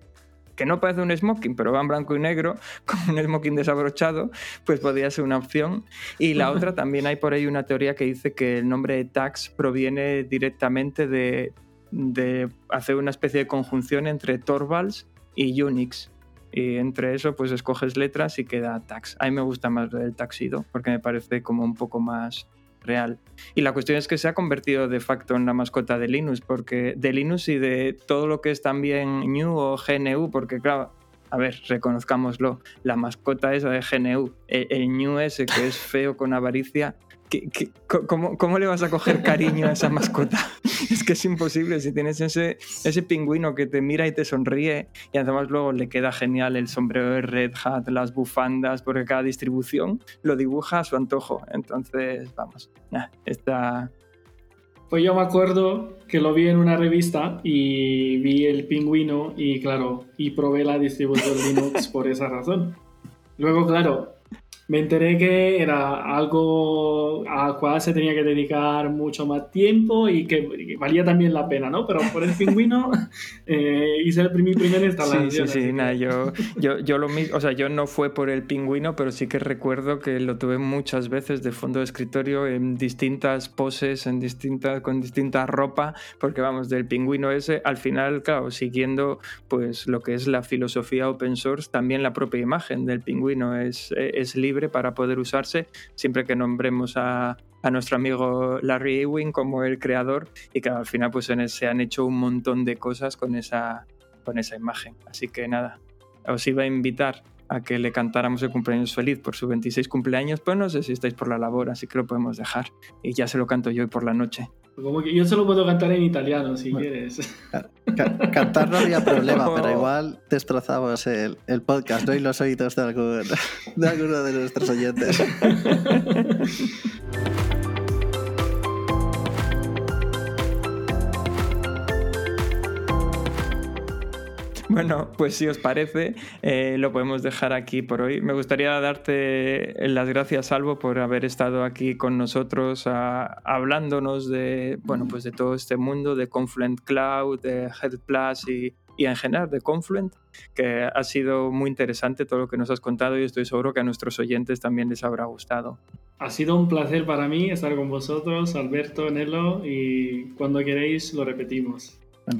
que no parece un smoking, pero va en blanco y negro, como un smoking desabrochado, pues podría ser una opción. Y la otra, también hay por ahí una teoría que dice que el nombre de tax proviene directamente de, de hacer una especie de conjunción entre Torvalds y Unix y entre eso pues escoges letras y queda tax. A mí me gusta más el taxido porque me parece como un poco más real. Y la cuestión es que se ha convertido de facto en la mascota de Linux, porque de Linux y de todo lo que es también New o GNU, porque claro, a ver, reconozcámoslo, la mascota esa de GNU, el, el New ese que es feo con avaricia, cómo, le vas a coger cariño a esa mascota? es que es imposible. Si tienes ese, ese pingüino que te mira y te sonríe, y además luego le queda genial el sombrero de Red Hat, las bufandas, porque cada distribución lo dibuja a su antojo. Entonces, vamos, está. Pues yo me acuerdo que lo vi en una revista y vi el pingüino y claro, y probé la distribución Linux por esa razón. Luego, claro, me enteré que era algo al cual se tenía que dedicar mucho más tiempo y que valía también la pena, ¿no? Pero por el pingüino eh, hice el, mi primer instalación. Sí, sí, sí, nada, yo, yo, yo lo mismo, o sea, yo no fue por el pingüino, pero sí que recuerdo que lo tuve muchas veces de fondo de escritorio en distintas poses, en distintas, con distinta ropa, porque vamos, del pingüino ese, al final, claro, siguiendo pues lo que es la filosofía open source, también la propia imagen del pingüino es, es libre para poder usarse, siempre que nombremos a, nuestro amigo Larry Ewing como el creador y que al final pues se han hecho un montón de cosas con esa, con esa imagen. Así que nada, os iba a invitar a que le cantáramos el cumpleaños feliz por su 26 cumpleaños, pues no sé si estáis por la labor, así que lo podemos dejar. Y ya se lo canto yo hoy por la noche. Como que yo solo puedo cantar en italiano si quieres. Cantar no había problema, pero igual destrozamos el, el podcast ¿no? y los oídos de, de alguno de nuestros oyentes. Bueno, pues si os parece, eh, lo podemos dejar aquí por hoy. Me gustaría darte las gracias, Salvo, por haber estado aquí con nosotros hablándonos de, bueno, pues de todo este mundo, de Confluent Cloud, de Head Plus y, y en general de Confluent, que ha sido muy interesante todo lo que nos has contado y estoy seguro que a nuestros oyentes también les habrá gustado. Ha sido un placer para mí estar con vosotros, Alberto, Nelo, y cuando queréis lo repetimos.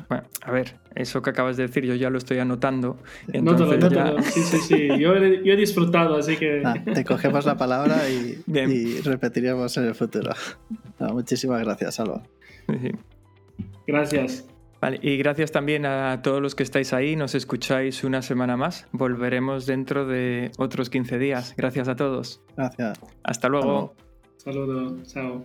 Bueno, a ver, eso que acabas de decir yo ya lo estoy anotando. Nótalo, nótalo. Sí, sí, sí. Yo he, disfrutado, así que... Ah, te cogemos la palabra y, y repetiríamos en el futuro. muchísimas gracias, Alba. Gracias. Vale, y gracias también a todos los que estáis ahí, nos escucháis una semana más. Volveremos dentro de otros 15 días. Gracias a todos. Gracias. Hasta luego. Saludos. Chao.